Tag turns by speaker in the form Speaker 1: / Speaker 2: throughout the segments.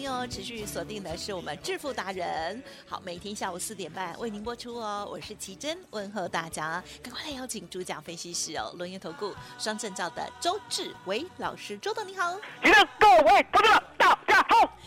Speaker 1: 朋友持续锁定的是我们致富达人。好，每天下午四点半为您播出哦。我是奇珍，问候大家，赶快来邀请主讲分析师哦，轮月投顾双证照的周志伟老师，周董你好。
Speaker 2: 各位投资者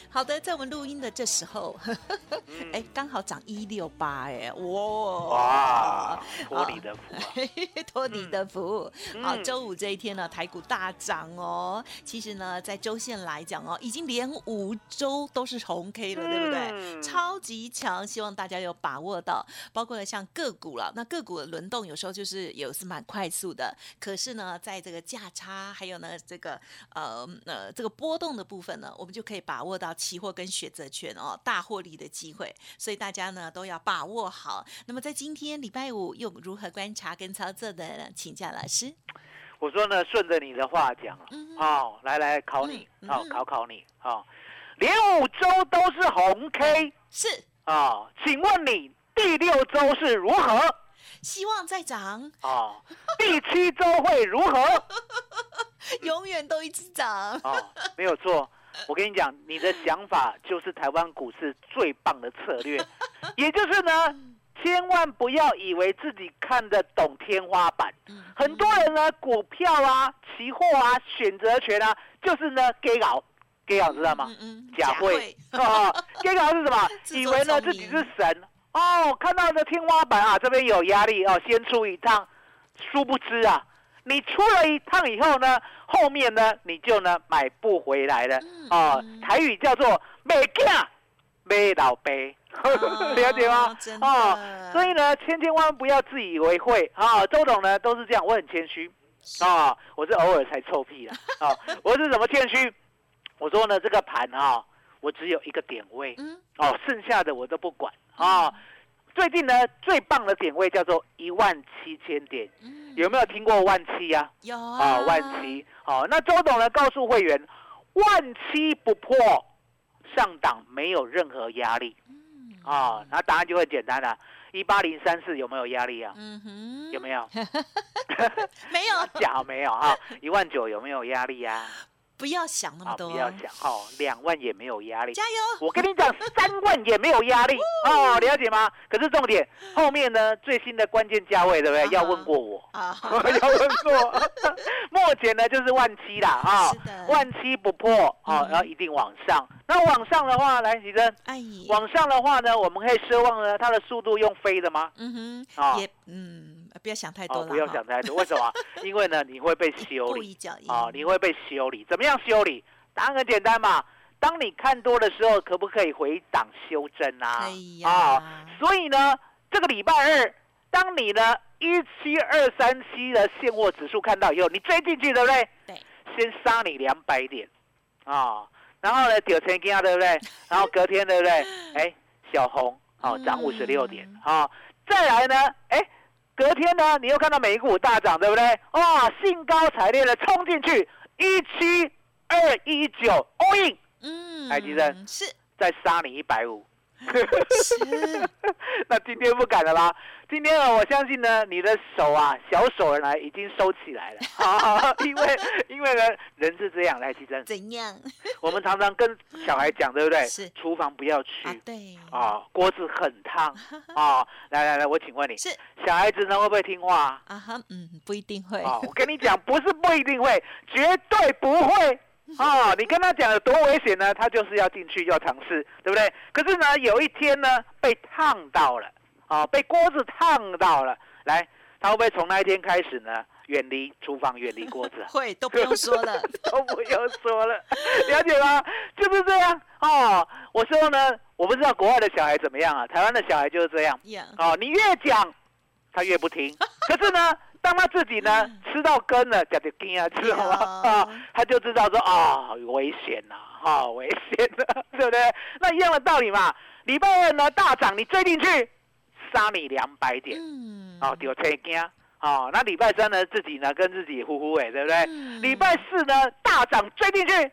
Speaker 2: 好。
Speaker 1: 的，在我们录音的这时候，哎，刚好涨一六八，哎，哇
Speaker 2: 哇，托你的福啊！
Speaker 1: 托你的福。好，
Speaker 2: 嗯
Speaker 1: 周五这一天呢，台股大涨哦。其实呢，在周线来讲哦，已经连五周都是红 K 了，对不对？
Speaker 2: 嗯
Speaker 1: 超级强，希望大家有把握到。包括了像个股了，那个股的轮动有时候就是有是蛮快速的，可是呢，在这个价差还有呢这个呃呃这个波动的部分呢，我们就可以把握到期货跟选择权哦大获利的机会。所以大家呢都要把握好。那么在今天礼拜五又如何观察跟操作的呢？请教老师。
Speaker 2: 我说呢，顺着你的话讲好、来来考你，好、考考你，好、连五周都是红 K
Speaker 1: 是
Speaker 2: 啊、请问你第六周是如何？
Speaker 1: 希望再涨，
Speaker 2: 哦、第七周会如何？
Speaker 1: 永远都一直涨。
Speaker 2: 哦，没有错。我跟你讲，你的想法就是台湾股市最棒的策略，也就是呢，千万不要以为自己看得懂天花板。
Speaker 1: 嗯
Speaker 2: 很多人呢，股票啊、期货啊、选择权啊，就是呢给搞，给搞知道吗？假会
Speaker 1: 假
Speaker 2: 哦，给搞是什么？以为呢自己是神。哦，看到这天花板啊，这边有压力哦，先出一趟，殊不知啊，你出了一趟以后呢，后面呢你就呢买不回来了
Speaker 1: 嗯
Speaker 2: 哦
Speaker 1: 嗯。
Speaker 2: 台语叫做“买囝买老杯”，
Speaker 1: 哦
Speaker 2: 了解吗？哦，所以呢，千千万万不要自以为会啊！周董呢都是这样，我很谦虚啊，我是偶尔才臭屁啦啊！我是怎么谦虚？我说呢，这个盘啊，我只有一个点位
Speaker 1: 嗯
Speaker 2: 哦，剩下的我都不管啊。最近呢，最棒的点位叫做一万七千点，
Speaker 1: 嗯，
Speaker 2: 有没有听过万七呀、
Speaker 1: 有
Speaker 2: 啊？
Speaker 1: 啊
Speaker 2: 万七，好、那周董呢告诉会员，万七不破，上档没有任何压力
Speaker 1: 嗯
Speaker 2: 啊。那答案就很简单了，一八零三四有没有压力啊？
Speaker 1: 嗯哼，
Speaker 2: 有没有？
Speaker 1: 没有？
Speaker 2: 假没有啊？一万九有没有压力呀、
Speaker 1: 不要想那么
Speaker 2: 啊？
Speaker 1: 多，
Speaker 2: 不要想哦，两万也没有压力。
Speaker 1: 加油！
Speaker 2: 我跟你讲，三万也没有压力哦，了解吗？可是重点后面呢，最新的关键价位对不对？要问过我，
Speaker 1: 啊，
Speaker 2: 要问过。目前呢就是万七啦啊万七不破啊
Speaker 1: 嗯，
Speaker 2: 然后一定往上。那往上的话，来，徐珍，
Speaker 1: 哎，
Speaker 2: 往上的话呢，我们可以奢望呢，它的速度用飞的吗？
Speaker 1: 嗯
Speaker 2: 啊
Speaker 1: 哼，也嗯不要想太多
Speaker 2: 哦，
Speaker 1: 了，
Speaker 2: 不要想太多。为什么？因为呢，你会被修理啊，你会被修理。怎么样修理？答案很简单嘛。当你看多的时候，可不可以回档修正啊？啊，所以呢，这个礼拜二，当你呢一七二三七的现货指数看到以后，你追进去，对不对？
Speaker 1: 对。
Speaker 2: 先杀你两百点啊，然后呢，九千金啊，对不对？然后隔天，对不对？哎，小红哦，涨五十六点
Speaker 1: 嗯
Speaker 2: 啊，再来呢，哎。隔天呢，你又看到美股大涨，对不对？哇，兴高采烈的冲进去，一七二一九 all in，
Speaker 1: 嗯，
Speaker 2: 海基生
Speaker 1: 是
Speaker 2: 再杀你一百五。
Speaker 1: 是，
Speaker 2: 那今天不敢了啦？今天呢，我相信呢，你的手啊，小手呢已经收起来了啊，因为因为呢，人是这样，来，其珍，
Speaker 1: 怎样
Speaker 2: 我们常常跟小孩讲，对不对？
Speaker 1: 是
Speaker 2: 厨房不要去
Speaker 1: 啊？对，
Speaker 2: 啊，锅子很烫啊。来来来，我请问你，
Speaker 1: 是
Speaker 2: 小孩子呢会不会听话啊？
Speaker 1: 啊哈，嗯，不一定会，
Speaker 2: 啊，我跟你讲，不是不一定会，绝对不会。啊，你跟他讲有多危险呢？他就是要进去要尝试，对不对？可是呢，有一天呢，被烫到了，啊，被锅子烫到了，来，他会不会从那一天开始呢，远离厨房，远离锅子啊？
Speaker 1: 会都不用说了，
Speaker 2: 都不用说了，了解吗？就是这样哦。我说呢，我不知道国外的小孩怎么样啊，台湾的小孩就是这样。
Speaker 1: 呀，
Speaker 2: 哦，你越讲，他越不听。可是呢，当他自己呢吃到根了，讲的根啊，知道吗？
Speaker 1: 啊
Speaker 2: 啊，他就知道说啊、危险呐、啊，危险的，对不对？那一样的道理嘛。礼拜二呢大涨，你追进去，杀你两百点，
Speaker 1: 嗯，
Speaker 2: 哦，丢车惊。哦，那礼拜三呢，自己呢跟自己呼呼哎，对不对？
Speaker 1: 嗯
Speaker 2: 礼拜四呢大涨追进去，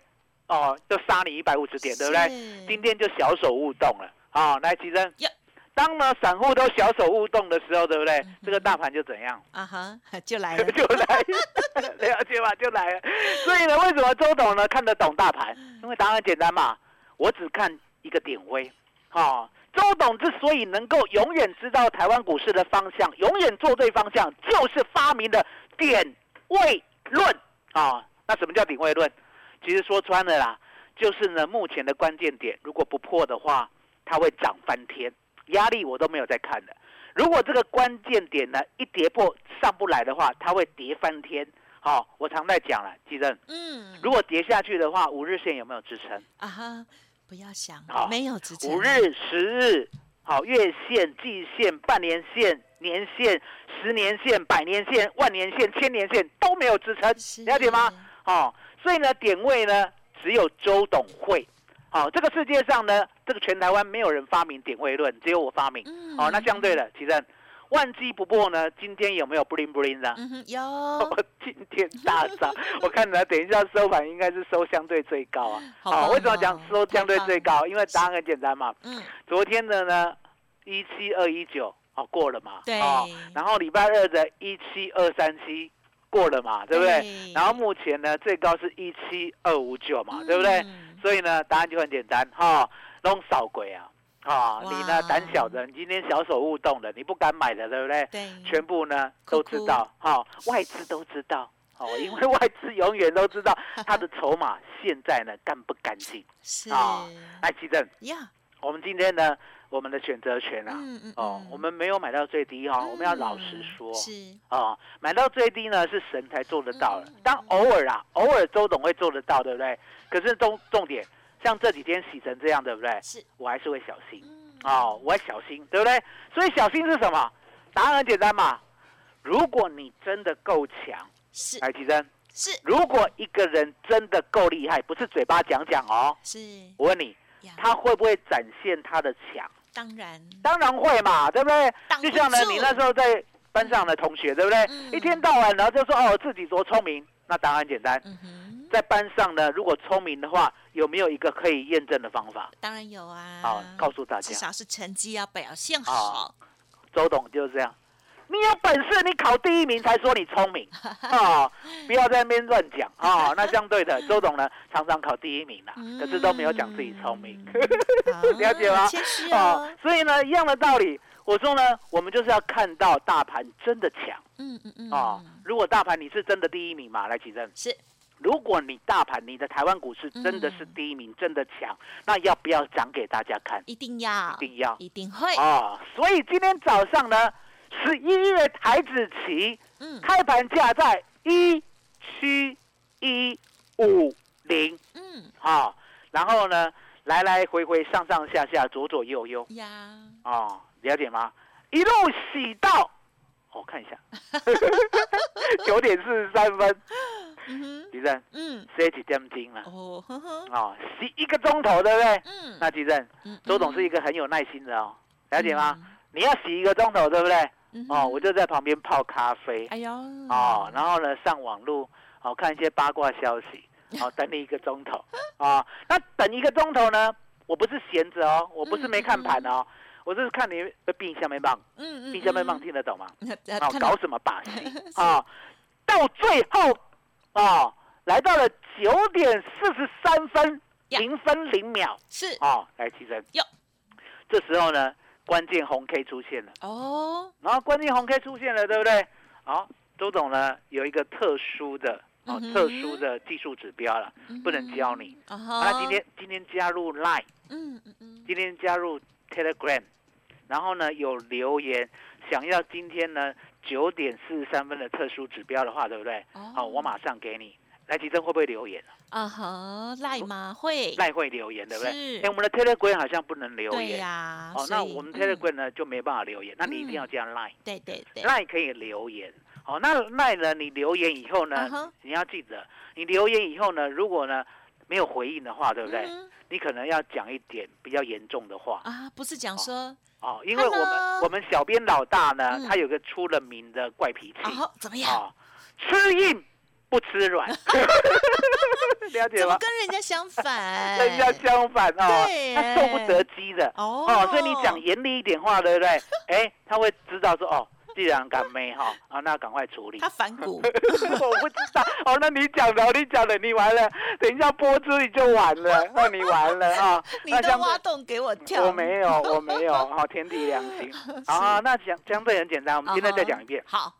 Speaker 2: 哦，就杀你一百五十点，对不对？今天就小手勿动了。好、来，其珍
Speaker 1: 呀，
Speaker 2: 当呢散户都小手勿动的时候，对不对
Speaker 1: 嗯？
Speaker 2: 这个大盘就怎样？
Speaker 1: 啊哈，就来了，
Speaker 2: 就来，了解吧？就来了。所以呢，为什么周董呢看得懂大盘？因为答案很简单嘛，我只看一个点位。哦，周董之所以能够永远知道台湾股市的方向，永远做对方向，就是发明的点位论啊、那什么叫点位论？其实说穿了啦，就是呢目前的关键点，如果不破的话，它会涨翻天，压力我都没有在看的。如果这个关键点呢一跌破上不来的话，它会跌翻天。好、我常在讲了，记得，
Speaker 1: 嗯，
Speaker 2: 如果跌下去的话，五日线有没有支撑？
Speaker 1: 啊哈，不要想
Speaker 2: 好，
Speaker 1: 没有支撑，
Speaker 2: 五日、十日，好，月线、季线、半年线、年线、十年线、百年线、万年线、千年线都没有支撑
Speaker 1: 是，
Speaker 2: 了解吗？哦，所以呢，点位呢只有周董会。好、这个世界上呢，这个全台湾没有人发明点位论，只有我发明。
Speaker 1: 嗯
Speaker 2: 好、那相对的，其实万机不破呢，今天有没有 bling bling 的？
Speaker 1: 嗯，有，
Speaker 2: 我今天大涨，我看呢，等一下收盘应该是收相对最高啊。
Speaker 1: 好棒
Speaker 2: 为什么讲
Speaker 1: 哦
Speaker 2: 收相对最高？因为答案很简单嘛。
Speaker 1: 嗯，
Speaker 2: 昨天的呢，一七二一九哦过了嘛，
Speaker 1: 对
Speaker 2: 哦，然后礼拜二的一七二三七过了嘛，对不对？
Speaker 1: 对
Speaker 2: 然后目前呢，最高是一七二五九嘛，对不对？
Speaker 1: 嗯
Speaker 2: 所以呢，答案就很简单哈，弄少鬼啊，啊，
Speaker 1: 哇
Speaker 2: 你呢胆小的，你今天小手勿动的，你不敢买的，对不对？
Speaker 1: 对，
Speaker 2: 全部呢都知道，哈、外资都知道，哦，因为外资永远都知道他的筹码现在呢干不干净
Speaker 1: 是
Speaker 2: 啊。来，基正，
Speaker 1: 呀，
Speaker 2: 我们今天呢，我们的选择权啊，
Speaker 1: 嗯嗯
Speaker 2: 哦
Speaker 1: 嗯，
Speaker 2: 我们没有买到最低哈、我们要老实
Speaker 1: 嗯
Speaker 2: 说，
Speaker 1: 是
Speaker 2: 哦，买到最低呢是神才做得到的
Speaker 1: 嗯嗯，
Speaker 2: 当偶尔啊，偶尔周董会做得到，对不对？可是重重点，像这几天洗成这样，对不对？
Speaker 1: 是，
Speaker 2: 我还是会小心。
Speaker 1: 嗯
Speaker 2: 哦，我要小心，对不对？所以小心是什么？答案很简单嘛。如果你真的够强，
Speaker 1: 是
Speaker 2: 来，提升。
Speaker 1: 是
Speaker 2: 如果一个人真的够厉害，不是嘴巴讲讲哦，
Speaker 1: 是
Speaker 2: 我问你，
Speaker 1: 呀，
Speaker 2: 他会不会展现他的强？
Speaker 1: 当然
Speaker 2: 当然会嘛，对不对？
Speaker 1: 不
Speaker 2: 就像呢，你那时候在班上的同学，对不对？
Speaker 1: 嗯
Speaker 2: 一天到晚然后就说哦自己多聪明，那答案很简单，
Speaker 1: 嗯，
Speaker 2: 在班上呢，如果聪明的话，有没有一个可以验证的方法？
Speaker 1: 当然有啊，
Speaker 2: 好，告诉大家，
Speaker 1: 至少是成绩要表现
Speaker 2: 啊
Speaker 1: 好，
Speaker 2: 周董就是这样。你有本事，你考第一名才说你聪明啊！不要在那边乱讲啊！那相对的，周董呢常常考第一名啦，可是都没有讲自己聪明，
Speaker 1: 好
Speaker 2: 了解吗啊
Speaker 1: 哦，！
Speaker 2: 所以呢，一样的道理，我说呢，我们就是要看到大盘真的强
Speaker 1: 嗯嗯嗯
Speaker 2: 啊！如果大盘你是真的第一名嘛，来起正。
Speaker 1: 是
Speaker 2: 如果你大盘你的台湾股市真的是
Speaker 1: 嗯
Speaker 2: 第一名，真的强，那要不要讲给大家看？
Speaker 1: 一定要
Speaker 2: 一定要
Speaker 1: 一定会
Speaker 2: 啊！所以今天早上呢，十一月台子期
Speaker 1: 嗯
Speaker 2: 开盘价在一七一五零
Speaker 1: 嗯
Speaker 2: 啊，然后呢来来回回上上下下左左右右
Speaker 1: 呀，
Speaker 2: 哦，了解吗？一路洗到，我、看一下，九点四十三分，
Speaker 1: 嗯哼，
Speaker 2: 吉正
Speaker 1: 嗯
Speaker 2: 写几点钟了？
Speaker 1: 哦呵呵，
Speaker 2: 哦，洗一个钟头，对不对？
Speaker 1: 嗯，
Speaker 2: 那吉正，
Speaker 1: 嗯
Speaker 2: 周总是一个很有耐心的哦，了解吗？？你要洗一个钟头，对不对？
Speaker 1: 嗯
Speaker 2: 哦，我就在旁边泡咖啡，
Speaker 1: 哎呦，
Speaker 2: 哦，然后呢上网路，哦看一些八卦消息，哦 等你一个钟头，啊、那等一个钟头呢，我不是闲着哦，我不是没看盘哦，我就是看你的冰箱没棒，
Speaker 1: 嗯嗯，
Speaker 2: 冰箱没棒听得懂吗？
Speaker 1: 嗯，
Speaker 2: 哦，搞什么把戏？啊？到最后啊，来到了九点四十三分零分零秒。
Speaker 1: 是。
Speaker 2: 啊，来提升
Speaker 1: 哟。
Speaker 2: 这时候呢，关键红 K 出现了，
Speaker 1: 哦，
Speaker 2: 然后关键红 K 出现了，对不对？好，周董呢有一个特殊的哦
Speaker 1: 嗯
Speaker 2: 特殊的技术指标了，不能教你。那今天今天加入 Line，
Speaker 1: 嗯嗯嗯，
Speaker 2: 今天加入 Telegram，然后呢有留言想要今天呢九点四十三分的特殊指标的话，对不对？
Speaker 1: 哦。
Speaker 2: 好，我马上给你。来，吉珍会不会留言？
Speaker 1: 啊哈，赖吗？会，
Speaker 2: 赖会留言，对不对？
Speaker 1: 是
Speaker 2: 哎，我们的 Telegram 好像不能留
Speaker 1: 对
Speaker 2: 言。
Speaker 1: 呀，
Speaker 2: 哦，那我们
Speaker 1: 嗯
Speaker 2: Telegram 呢就没办法留言，那你一定
Speaker 1: 嗯
Speaker 2: 要加 Line。
Speaker 1: 对对对
Speaker 2: ，Line 可以留言。好，那 Line 呢？你留言以后呢你要记得，你留言以后呢，如果呢没有回应的话，对不对？
Speaker 1: 嗯
Speaker 2: 你可能要讲一点比较严重的话
Speaker 1: 啊，不是讲说
Speaker 2: 哦，因为我们
Speaker 1: Hello
Speaker 2: 我们小编老大呢，
Speaker 1: 嗯
Speaker 2: 他有个出了名的怪脾气
Speaker 1: 哦怎么样？
Speaker 2: 哦，吃硬不吃软，了解吗？
Speaker 1: 跟人家相反？
Speaker 2: 人家相反哦，他受不得激的
Speaker 1: 哦
Speaker 2: 哦，所以你讲严厉一点话，对不对？哎，他会知道说哦，既然敢没哈啊，那赶快处理。
Speaker 1: 他反骨，
Speaker 2: 我不知道哦，那你讲的，你讲的，你完了，等一下播出你就完了，那你完了啊。
Speaker 1: 你都
Speaker 2: 那相对
Speaker 1: 挖洞给我跳。
Speaker 2: 我没有，我没有，好，天地良心。好啊，那讲相对很简单，我们今天再讲一遍。
Speaker 1: 好，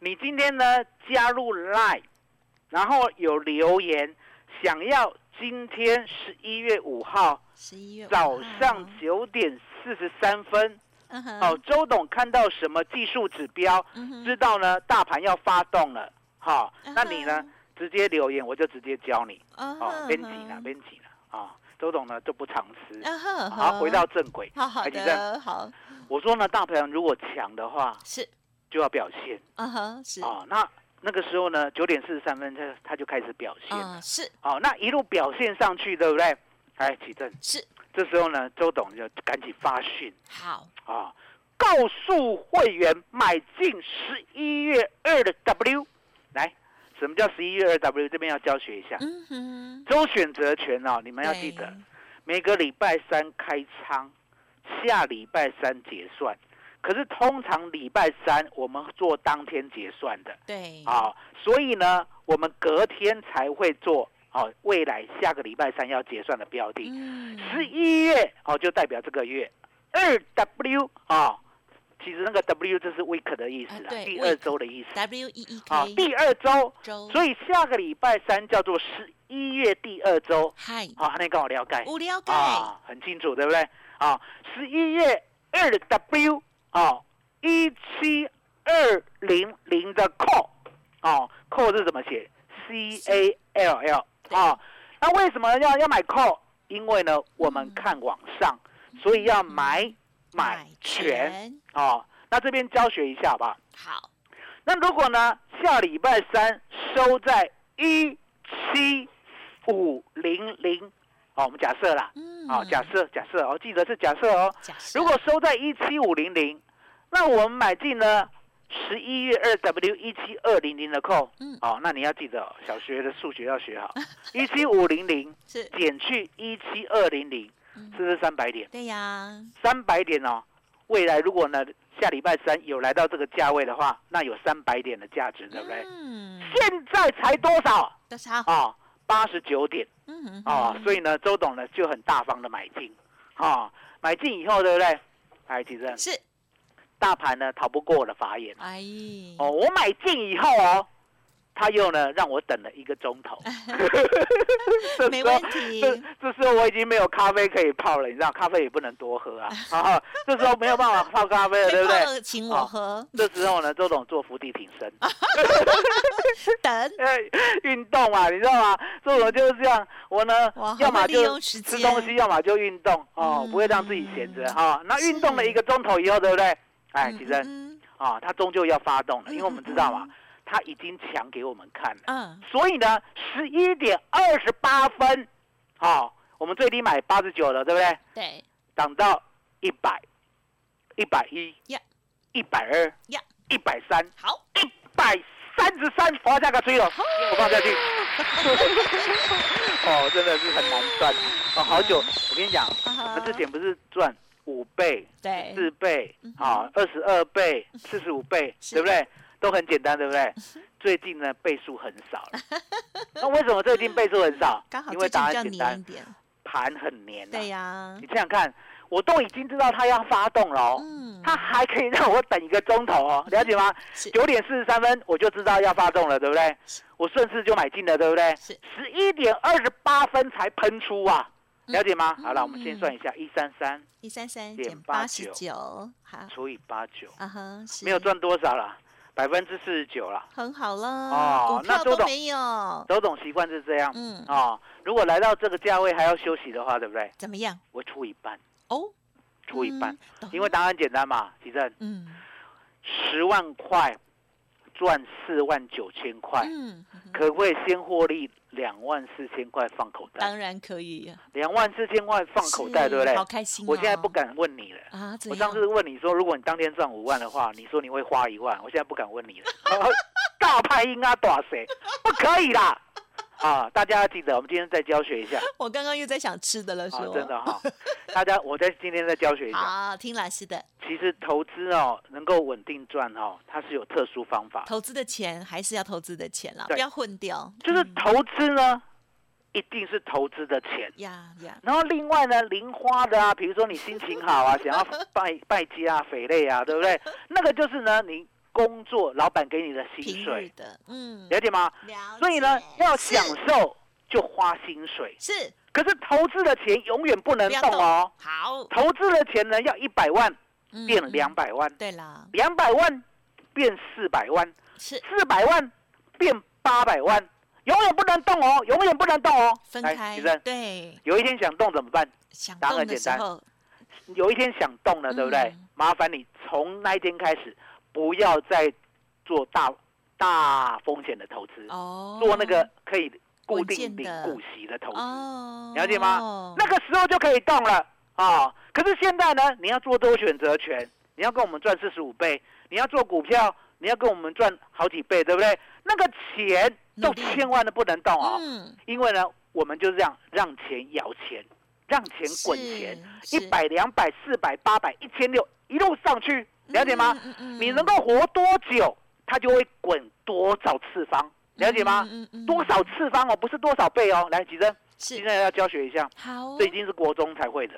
Speaker 2: 你今天呢加入 Line，然后有留言想要今天十一月五号
Speaker 1: 十一月
Speaker 2: 早上九点四十三分，哦，周董看到什么技术指标，知道呢大盘要发动了，好，那你呢
Speaker 1: 嗯
Speaker 2: 直接留言，我就直接教你，
Speaker 1: 啊
Speaker 2: 哦，编辑了，编辑了，啊，周董呢就不藏私。
Speaker 1: 啊哈
Speaker 2: 好，回到正轨。
Speaker 1: 好好。
Speaker 2: 我说呢，大盘如果强的话，
Speaker 1: 是
Speaker 2: 就要表现
Speaker 1: 啊哈是
Speaker 2: 啊。那那个时候呢，九点四十三分，它它就开始表现。
Speaker 1: 是
Speaker 2: 好，那一路表现上去，对不对？哎，起正。
Speaker 1: 是
Speaker 2: 这时候呢，周董就赶紧发讯
Speaker 1: 好
Speaker 2: 啊，告诉会员买进十一月二的 W。来，什么叫十一月二 W？这边要教学一下。
Speaker 1: 嗯哼
Speaker 2: 周选择权哦，你们要记得，每个礼拜三开仓，下礼拜三结算。可是通常礼拜三我们做当天结算的。
Speaker 1: 对。
Speaker 2: 啊，所以呢，我们隔天才会做哦，未来下个礼拜三要结算的标的。
Speaker 1: 嗯。
Speaker 2: 十一月哦，就代表这个月。二 W 啊、其实那个 W 这是 week 的意思啦，
Speaker 1: 啊
Speaker 2: 第二周的意思。
Speaker 1: W E E
Speaker 2: 啊第二周，
Speaker 1: 周。
Speaker 2: 所以下个礼拜三叫做十一月第二周。
Speaker 1: 嗨。
Speaker 2: 好，那跟我了解。
Speaker 1: 我了解。
Speaker 2: 啊，很清楚，对不对？啊，十一月二 W 啊，一七二零零的 call 哦，call 是怎么写？C A L L 啊，那为什么要要买 call？因为呢，我们
Speaker 1: 嗯
Speaker 2: 看网上，所以要买买权哦。那这边教学一下吧好？
Speaker 1: 好
Speaker 2: 那如果呢，下礼拜三收在一七五零零，哦，我们假设啦，
Speaker 1: 嗯
Speaker 2: 好、假设假设哦，记得是假设哦。
Speaker 1: 假设
Speaker 2: 如果收在一七五零零，那我们买进呢十一月二 W 一七二零零的扣，
Speaker 1: 嗯
Speaker 2: 哦，那你要记得、哦，小学的数学要学好，一七五零零
Speaker 1: 是
Speaker 2: 减去一七二零零，
Speaker 1: 嗯
Speaker 2: 是不是三百点？
Speaker 1: 对呀
Speaker 2: 三百点哦，未来如果呢下礼拜三有来到这个价位的话，那有三百点的价值，对不对？
Speaker 1: 嗯
Speaker 2: 现在才多少
Speaker 1: 多少
Speaker 2: 啊？八十九点。
Speaker 1: 嗯
Speaker 2: 啊，所以呢，周董呢就很大方的买进。啊，买进以后，对不对？哎，其实
Speaker 1: 是。
Speaker 2: 大盘呢逃不过我的法眼。
Speaker 1: 哎。
Speaker 2: 哦，我买进以后哦，他又呢让我等了一个钟头。这
Speaker 1: 没
Speaker 2: 时候
Speaker 1: 问题
Speaker 2: 这这时候我已经没有咖啡可以泡了，你知道咖啡也不能多喝啊。啊，这时候没有办法泡咖啡了，对不对？
Speaker 1: 请我
Speaker 2: 好
Speaker 1: 喝，
Speaker 2: 这时候呢，周董做伏地挺身，
Speaker 1: 等
Speaker 2: 哎，运动嘛，你知道吗？周董就是这样，我呢
Speaker 1: 哇，
Speaker 2: 要么就吃东西，要么就运动哦，
Speaker 1: 嗯
Speaker 2: 不会让自己闲着
Speaker 1: 嗯
Speaker 2: 哈。那运动了
Speaker 1: 是
Speaker 2: 一个钟头以后，对不对？哎，
Speaker 1: 嗯
Speaker 2: 其实
Speaker 1: 嗯
Speaker 2: 啊，它终究要发动了，因为我们知道嘛
Speaker 1: 嗯，
Speaker 2: 它已经强给我们看了。
Speaker 1: 嗯，
Speaker 2: 所以呢，十一点二十八分，好、我们最低买八十九了，对不对？
Speaker 1: 对，
Speaker 2: 涨到一百、一百一
Speaker 1: 呀、
Speaker 2: 一百二
Speaker 1: 呀、
Speaker 2: 一百三、
Speaker 1: 好，
Speaker 2: 一百三十三，滑下个吹了，我放下去。哦，真的是很难赚。哦，好久。我跟你讲，我们之前不是赚五倍、
Speaker 1: 对，
Speaker 2: 四倍啊、二十二倍、四十五倍，
Speaker 1: 是。
Speaker 2: 对不对？都很简单，对不对？最近呢倍数很少了。那为什么最近倍数很少
Speaker 1: 刚好？
Speaker 2: 因为答案简单，盘很黏、啊。
Speaker 1: 对呀
Speaker 2: 你，想想看，我都已经知道它要发动了哦，
Speaker 1: 嗯，
Speaker 2: 它还可以让我等一个钟头哦，了解吗？九点四十三分我就知道要发动了，对不对？我顺势就买进了，对不对？
Speaker 1: 是
Speaker 2: 十一点二十八分才喷出啊，了解吗？
Speaker 1: 嗯
Speaker 2: 好了，我们先算一下，一三三
Speaker 1: 一三三
Speaker 2: 减
Speaker 1: 减八十
Speaker 2: 89
Speaker 1: 九，好，
Speaker 2: 除以八九，
Speaker 1: 啊哈，是
Speaker 2: 没有赚多少了，百分之四十九了。
Speaker 1: 很好了，
Speaker 2: 哦那周董
Speaker 1: 没有，
Speaker 2: 周董习惯是这样，
Speaker 1: 嗯，
Speaker 2: 哦，如果来到这个价位还要休息的话，对不对？
Speaker 1: 怎么样？
Speaker 2: 我出一半，
Speaker 1: 哦，
Speaker 2: 出一半。因为答案简单嘛，其正，
Speaker 1: 嗯。
Speaker 2: 十万块赚四万九千块，
Speaker 1: 嗯，
Speaker 2: 可不可以先获利两万四千块放口袋？
Speaker 1: 当然可以呀，
Speaker 2: 两万四千块放口袋，
Speaker 1: 是
Speaker 2: 对不对
Speaker 1: 好？开心哦，
Speaker 2: 我现在不敢问你了。
Speaker 1: 啊，
Speaker 2: 我上次问你说，如果你当天赚五万的话，你说你会花一万，我现在不敢问你了。大派应该打谁？不可以啦！啊，大家要记得，我们今天再教学一下
Speaker 1: 我刚刚又在想吃的了，
Speaker 2: 啊，
Speaker 1: 说
Speaker 2: 真的哈、大家，我在今天再教学一下。
Speaker 1: 好，听老师的，
Speaker 2: 其实投资哦，能够稳定赚哦，它是有特殊方法。
Speaker 1: 投资的钱还是要投资的钱啦，不要混掉，嗯
Speaker 2: 就是投资呢，一定是投资的钱。
Speaker 1: 呀呀，
Speaker 2: 然后另外呢，零花的啊，比如说你心情好啊，想要拜拜家啊、肥类啊，对不对？那个就是呢，你工作老板给你的薪水，
Speaker 1: 的，嗯，
Speaker 2: 了解吗？
Speaker 1: 了
Speaker 2: 所以呢，要享受就花薪水，
Speaker 1: 是。
Speaker 2: 可是投资的钱永远不能动哦。
Speaker 1: 好，
Speaker 2: 投资的钱呢，要一百万
Speaker 1: 嗯。
Speaker 2: 变
Speaker 1: 嗯
Speaker 2: 两百万，
Speaker 1: 对啦，
Speaker 2: 两百万变四百万，
Speaker 1: 是。
Speaker 2: 四百万变八百万，永远不能动哦，永远不能动哦。来
Speaker 1: 分开对，
Speaker 2: 有一天想动怎么办？
Speaker 1: 想
Speaker 2: 答案
Speaker 1: 动的时候，
Speaker 2: 有一天想动了，对不对？
Speaker 1: 嗯。
Speaker 2: 麻烦你从那一天开始，不要再做大大风险的投资，
Speaker 1: 哦，
Speaker 2: 做那个可以固定
Speaker 1: 的
Speaker 2: 股息的投资，
Speaker 1: 哦，
Speaker 2: 了解吗？那个时候就可以动了啊、可是现在呢，你要做多选择权，你要跟我们赚四十五倍，你要做股票，你要跟我们赚好几倍，对不对？那个钱都千万的不能动哦，
Speaker 1: 嗯，
Speaker 2: 因为呢，我们就是这样让钱摇钱，让钱滚钱。一百、两百、四百、八百、一千六，一路上去，了解吗？？
Speaker 1: 嗯嗯嗯
Speaker 2: 你能够活多久，它就会滚多少次方，了解吗？多少次方哦，不是多少倍哦。来，吉珍，
Speaker 1: 是
Speaker 2: 现在要教学一下，
Speaker 1: 好
Speaker 2: 这已经是国中才会的。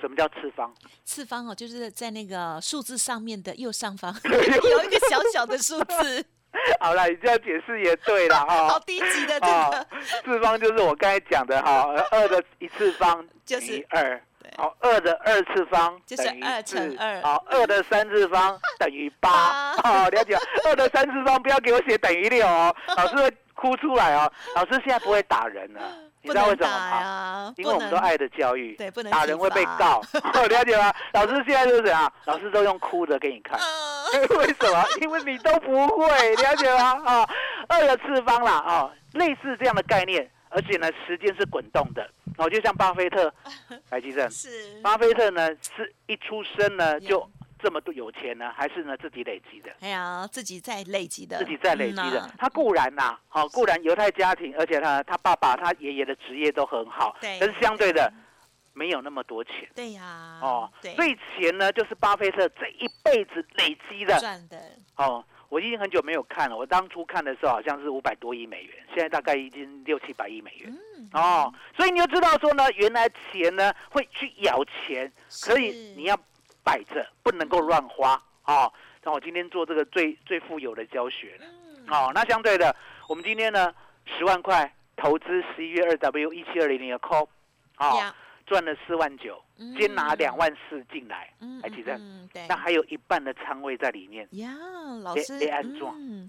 Speaker 2: 什么叫次方？
Speaker 1: 次方哦，就是在那个数字上面的右上方 有一个小小的数字，
Speaker 2: 好了，你这样解释也对了哈。
Speaker 1: 好低级的这
Speaker 2: 哦，次方就是我刚才讲的哈，二的一次方
Speaker 1: 就是
Speaker 2: 二
Speaker 1: 对。
Speaker 2: 好，二的二次方
Speaker 1: 就是
Speaker 2: 等于
Speaker 1: 二乘
Speaker 2: 四
Speaker 1: 二
Speaker 2: 好，二的三次方等于八。
Speaker 1: 八
Speaker 2: 哦，了解。二的三次方不要给我写等于六哦，老师会哭出来哦。老师现在不会打人了，你知道为什么吗？因为我们都爱的教育，
Speaker 1: 对不能
Speaker 2: 打人会被告，哦了解吗？老师现在就是怎样？老师都用哭的给你看。
Speaker 1: 呃
Speaker 2: 为什么？因为你都不会，了解吗？啊、二的次方啦，啊、类似这样的概念，而且呢，时间是滚动的，哦，就像巴菲特，来基正，
Speaker 1: 是。
Speaker 2: 巴菲特呢是一出生呢就这么多有钱呢，还是呢自己累积的？
Speaker 1: 哎呀，自己在累积的，
Speaker 2: 自己在累积的
Speaker 1: 嗯，
Speaker 2: 他固然呐，好、固然犹太家庭，而且他他爸爸、他爷爷的职业都很好，
Speaker 1: 对
Speaker 2: 但是相对的没有那么多钱
Speaker 1: 对呀，
Speaker 2: 哦，
Speaker 1: 对，
Speaker 2: 所以钱呢就是巴菲特这一辈子累积的
Speaker 1: 赚的，
Speaker 2: 哦，我已经很久没有看了。我当初看的时候好像是五百多亿美元，现在大概已经六七百亿美元。
Speaker 1: 嗯，
Speaker 2: 哦，所以你就知道说呢，原来钱呢会去咬钱，所以你要摆着，不能够乱花哦。那我今天做这个最最富有的教学了。那相对的，我们今天呢十万块投资十一月二 W 一七二零零的 call，赚了四万九，
Speaker 1: 嗯
Speaker 2: 先拿两万四进来，
Speaker 1: 嗯
Speaker 2: 还记得？
Speaker 1: 嗯，对
Speaker 2: 那还有一半的仓位在里面
Speaker 1: 呀，老师
Speaker 2: 被安装
Speaker 1: 嗯，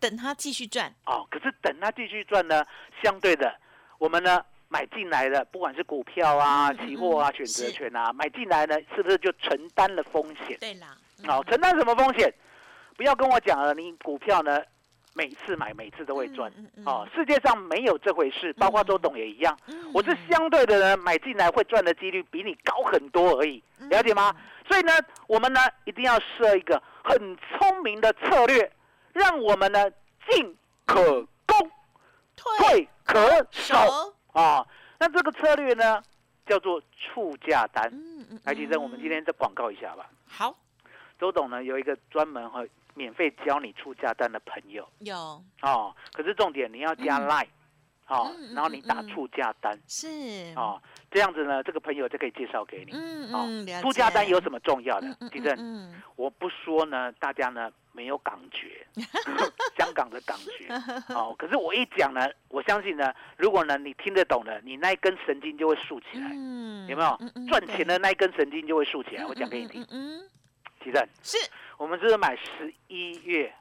Speaker 1: 等他继续赚，
Speaker 2: 哦。可是等他继续赚呢，相对的，我们呢买进来的，不管是股票啊、期货啊、
Speaker 1: 嗯
Speaker 2: 选择权啊，买进来呢，是不是就承担了风险？
Speaker 1: 对啦，
Speaker 2: 哦，承担什么风险？不要跟我讲了，你股票呢，每次买每次都会赚。哦，世界上没有这回事，包括周董也一样。
Speaker 1: 嗯
Speaker 2: 我是相对的呢，买进来会赚的几率比你高很多而已，
Speaker 1: 嗯
Speaker 2: 了解吗？所以呢，我们呢一定要设一个很聪明的策略，让我们呢进可攻，退可守
Speaker 1: 手，
Speaker 2: 啊。那这个策略呢叫做促价单。
Speaker 1: 嗯嗯，
Speaker 2: 来，吉生，我们今天再广告一下吧。
Speaker 1: 好
Speaker 2: 周董呢有一个专门和免费教你出价单的朋友。
Speaker 1: 有。
Speaker 2: 哦，可是重点你要加
Speaker 1: 嗯。
Speaker 2: Line，哦
Speaker 1: 嗯，嗯
Speaker 2: 然后你打出价单。
Speaker 1: 是。
Speaker 2: 哦，这样子呢，这个朋友就可以介绍给你。哦
Speaker 1: 嗯嗯，了
Speaker 2: 出价单有什么重要的？
Speaker 1: 地？嗯
Speaker 2: 其实
Speaker 1: 嗯。
Speaker 2: 我不说呢，大家呢没有感觉，香港的感觉。哦。可是我一讲呢，我相信呢，如果呢你听得懂的，你那一根神经就会竖起来，
Speaker 1: 嗯
Speaker 2: 有没有？赚钱的那一根神经就会竖起来。
Speaker 1: 嗯
Speaker 2: 我讲给你听。
Speaker 1: 嗯，嗯嗯
Speaker 2: 其实
Speaker 1: 是
Speaker 2: 我们这是买十一月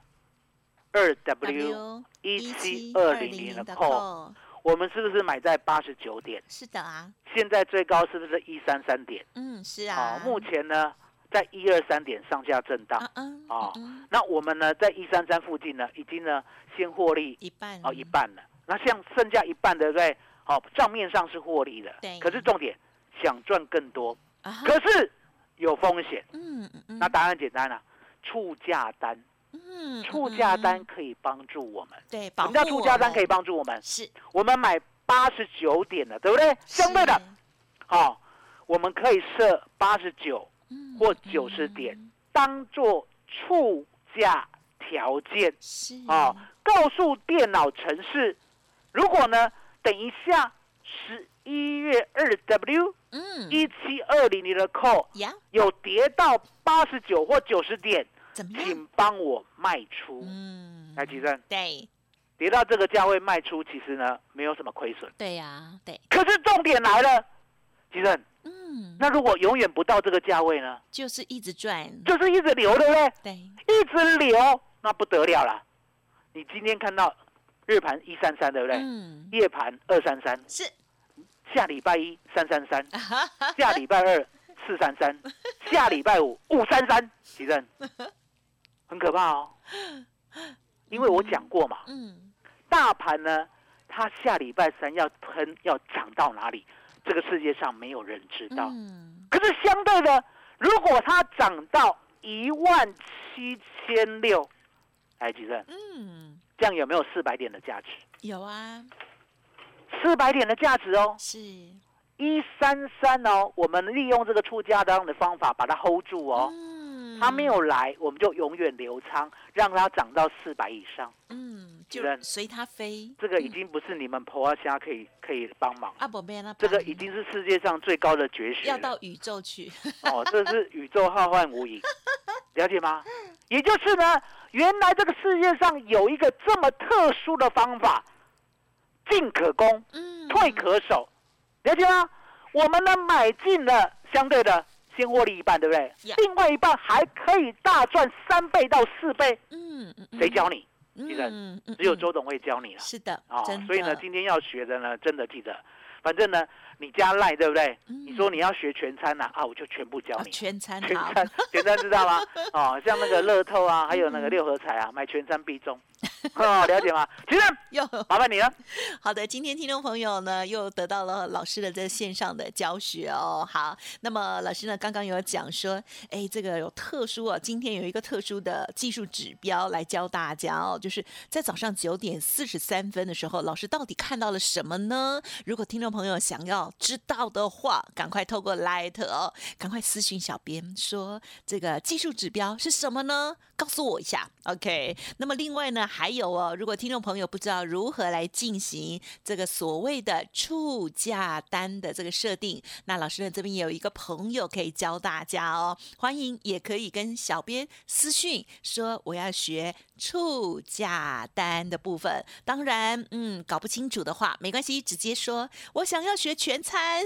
Speaker 2: 二 W 一七二零零的
Speaker 1: call，call，
Speaker 2: 我们是不是买在八十九点？
Speaker 1: 是的啊，
Speaker 2: 现在最高是不是一三三点？
Speaker 1: 嗯是啊
Speaker 2: 哦，，目前呢在一二三点上下震荡。
Speaker 1: 嗯嗯
Speaker 2: 哦
Speaker 1: 嗯
Speaker 2: 那我们呢在一三三附近呢，已经呢先获利
Speaker 1: 一半
Speaker 2: 哦一半了。那像剩下一半的对不对？好、账面上是获利的
Speaker 1: 对，
Speaker 2: 可是重点想赚更多，
Speaker 1: 啊
Speaker 2: 可是有风险。
Speaker 1: 嗯嗯嗯
Speaker 2: 那答案简单了、触价单，
Speaker 1: 嗯
Speaker 2: 触价单
Speaker 1: 嗯
Speaker 2: 可以帮助我们。
Speaker 1: 对，
Speaker 2: 什么叫
Speaker 1: 护我们。
Speaker 2: 触价单可以帮助我们？
Speaker 1: 是。
Speaker 2: 我们买八十九点的，对不对？相对的，好、我们可以设八十九
Speaker 1: 嗯
Speaker 2: 或九十点，当做触价条件。
Speaker 1: 是。
Speaker 2: 哦、告诉电脑程式，如果呢，等一下十一月二 W
Speaker 1: 嗯。
Speaker 2: 一七二零零的 call
Speaker 1: 呀。
Speaker 2: 有跌到八十九或九十点，
Speaker 1: 怎么样？
Speaker 2: 请帮我卖出。
Speaker 1: 嗯，
Speaker 2: 来，吉正，
Speaker 1: 对。
Speaker 2: 跌到这个价位卖出，其实呢没有什么亏损。
Speaker 1: 对呀对，
Speaker 2: 可是重点来了，吉正，
Speaker 1: 嗯，
Speaker 2: 那如果永远不到这个价位呢，
Speaker 1: 就是一直赚，
Speaker 2: 就是一直留，对不对？
Speaker 1: 对，
Speaker 2: 一直留，那不得了了。你今天看到日盘一三三，对不对？
Speaker 1: 嗯，
Speaker 2: 夜盘二三三，
Speaker 1: 是，
Speaker 2: 下礼拜一三三三，下礼拜二四三三，下礼拜五五三三，吉正，很可怕哦。因为我讲过嘛，
Speaker 1: 嗯，
Speaker 2: 大盘呢，它下礼拜三要喷要涨到哪里，这个世界上没有人知道。
Speaker 1: 嗯，
Speaker 2: 可是相对的，如果它涨到一万七千六，哎，吉正，
Speaker 1: 嗯，
Speaker 2: 这样有没有四百点的价值？
Speaker 1: 有啊，
Speaker 2: 四百点的价值哦，
Speaker 1: 是，
Speaker 2: 一三三哦，我们利用这个出价单的方法把它 hold 住哦。
Speaker 1: 嗯，
Speaker 2: 它没有来，我们就永远留仓，让它涨到四百以上。
Speaker 1: 嗯，就随它飞，
Speaker 2: 这个已经不是你们婆阿虾可以可以帮忙，
Speaker 1: 啊，不没那
Speaker 2: 这个已经是世界上最高的绝学。
Speaker 1: 要到宇宙去，
Speaker 2: 哦，这是宇宙浩瀚无垠，了解吗？也就是呢，原来这个世界上有一个这么特殊的方法，进可攻，
Speaker 1: 嗯，
Speaker 2: 退可守，了解吗？我们呢买进了相对的先获利一半，对不对另外一半还可以大赚三倍到四倍，
Speaker 1: 嗯，嗯，
Speaker 2: 谁教你？
Speaker 1: 嗯？
Speaker 2: 记得只有
Speaker 1: 嗯
Speaker 2: 周董会教你了。
Speaker 1: 是的，
Speaker 2: 哦
Speaker 1: 真，
Speaker 2: 所以呢，今天要学的呢，真的记得，反正呢，你加赖对不对？
Speaker 1: 嗯
Speaker 2: 你说你要学全餐呐、啊，我就全部教
Speaker 1: 啊
Speaker 2: 你。
Speaker 1: 全餐
Speaker 2: 全，餐，全餐知道吗？哦，像那个乐透啊，还有那个
Speaker 1: 嗯
Speaker 2: 六合彩啊，买全餐必中。哦，了解吗？其实
Speaker 1: 又。
Speaker 2: 麻烦你了。
Speaker 1: 好的，今天听众朋友呢又得到了老师的在线上的教学哦。好，那么老师呢刚刚有讲说，哎，这个有特殊哦，今天有一个特殊的技术指标来教大家哦，就是在早上九点四十三分的时候，老师到底看到了什么呢？如果听众朋友想要知道的话，赶快透过 Light 哦，赶快私信小编说这个技术指标是什么呢？告诉我一下，OK。那么另外呢，还有哦，如果听众朋友不知道如何来进行这个所谓的促价单的这个设定，那老师呢这边也有一个朋友可以教大家哦，欢迎也可以跟小编私讯说我要学促价单的部分。当然，嗯，搞不清楚的话没关系，直接说我想要学全餐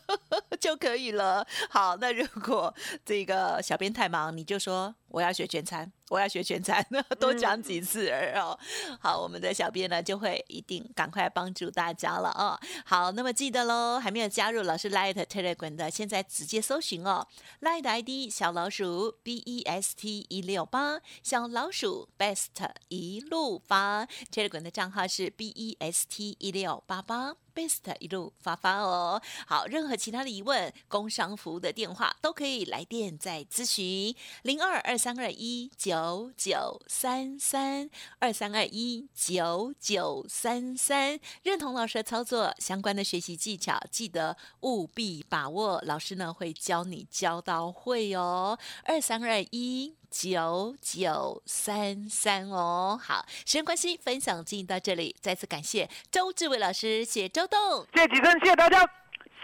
Speaker 1: 就可以了。好，那如果这个小编太忙，你就说我要学全餐，我要学全餐，多讲几次儿哦。好，我们的小编呢就会一定赶快帮助大家了哦。好，那么记得喽，还没有加入老师 Light Telegram 的，现在直接搜寻哦，Light ID 小老鼠 B E S T 一六八，小老鼠 Best 一路发，Telegram 的账号是 B E S T 一六八八。Best 一路发发哦，好，任何其他的疑问，工商服务的电话都可以来电再咨询，零二二三二一九九三三二三二一九九三三，认同老师的操作，相关的学习技巧，记得务必把握，老师呢会教你教到会哦，二三二一。九九三三哦，好，时间关系，分享进行到这里，再次感谢周志伟老师，谢谢周董。
Speaker 2: 谢谢吉生，谢谢大家，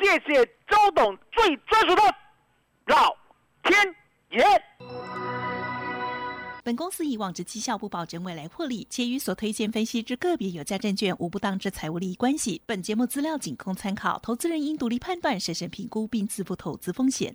Speaker 2: 谢谢周董最专属的老天爷。
Speaker 3: 本公司以往之绩效不保证未来获利，且与所推荐分析之个别有价证券无不当之财务利益关系。本节目资料仅供参考，投资人应独立判断、审慎评估并自负投资风险。